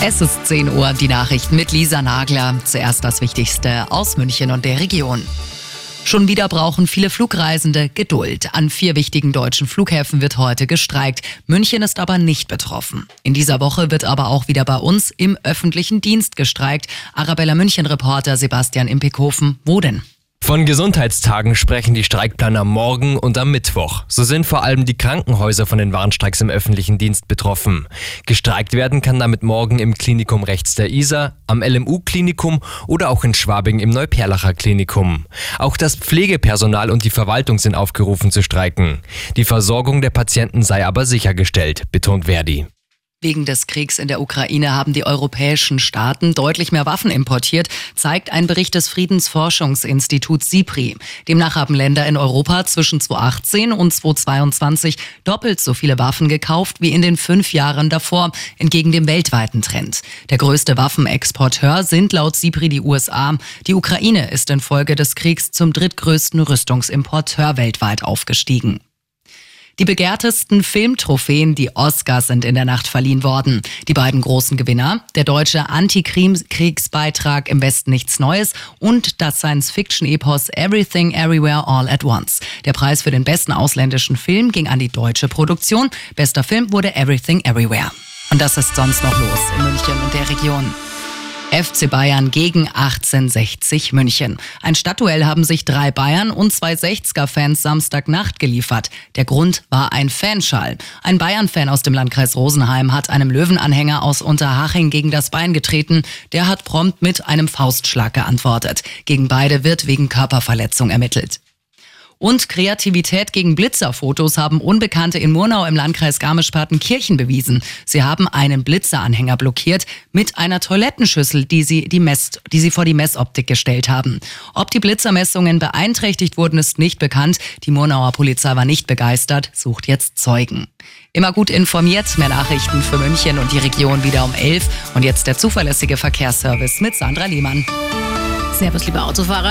Es ist 10 Uhr, die Nachrichten mit Lisa Nagler. Zuerst das Wichtigste aus München und der Region. Schon wieder brauchen viele Flugreisende Geduld. An vier wichtigen deutschen Flughäfen wird heute gestreikt. München ist aber nicht betroffen. In dieser Woche wird aber auch wieder bei uns im öffentlichen Dienst gestreikt. Arabella München-Reporter Sebastian Impekhofen. Wo denn? Von Gesundheitstagen sprechen die Streikplaner morgen und am Mittwoch. So sind vor allem die Krankenhäuser von den Warnstreiks im öffentlichen Dienst betroffen. Gestreikt werden kann damit morgen im Klinikum rechts der Isar, am LMU-Klinikum oder auch in Schwabing im Neuperlacher Klinikum. Auch das Pflegepersonal und die Verwaltung sind aufgerufen zu streiken. Die Versorgung der Patienten sei aber sichergestellt, betont Verdi. Wegen des Kriegs in der Ukraine haben die europäischen Staaten deutlich mehr Waffen importiert, zeigt ein Bericht des Friedensforschungsinstituts SIPRI. Demnach haben Länder in Europa zwischen 2018 und 2022 doppelt so viele Waffen gekauft wie in den fünf Jahren davor, entgegen dem weltweiten Trend. Der größte Waffenexporteur sind laut SIPRI die USA. Die Ukraine ist infolge des Kriegs zum drittgrößten Rüstungsimporteur weltweit aufgestiegen. Die begehrtesten Filmtrophäen, die Oscars, sind in der Nacht verliehen worden. Die beiden großen Gewinner, der deutsche Antikriegsbeitrag Im Westen nichts Neues und das Science-Fiction-Epos Everything Everywhere All at Once. Der Preis für den besten ausländischen Film ging an die deutsche Produktion. Bester Film wurde Everything Everywhere. Und das ist sonst noch los in München und der Region. FC Bayern gegen 1860 München. Ein Stadtduell haben sich drei Bayern und zwei 60er-Fans Samstagnacht geliefert. Der Grund war ein Fanschall. Ein Bayern-Fan aus dem Landkreis Rosenheim hat einem Löwenanhänger aus Unterhaching gegen das Bein getreten. Der hat prompt mit einem Faustschlag geantwortet. Gegen beide wird wegen Körperverletzung ermittelt. Und Kreativität gegen Blitzerfotos haben Unbekannte in Murnau im Landkreis Garmisch-Partenkirchen bewiesen. Sie haben einen Blitzeranhänger blockiert mit einer Toilettenschüssel, die sie, die, Mess, die sie vor die Messoptik gestellt haben. Ob die Blitzermessungen beeinträchtigt wurden, ist nicht bekannt. Die Murnauer Polizei war nicht begeistert, sucht jetzt Zeugen. Immer gut informiert, mehr Nachrichten für München und die Region wieder um 11. Und jetzt der zuverlässige Verkehrsservice mit Sandra Lehmann. Servus, liebe Autofahrer.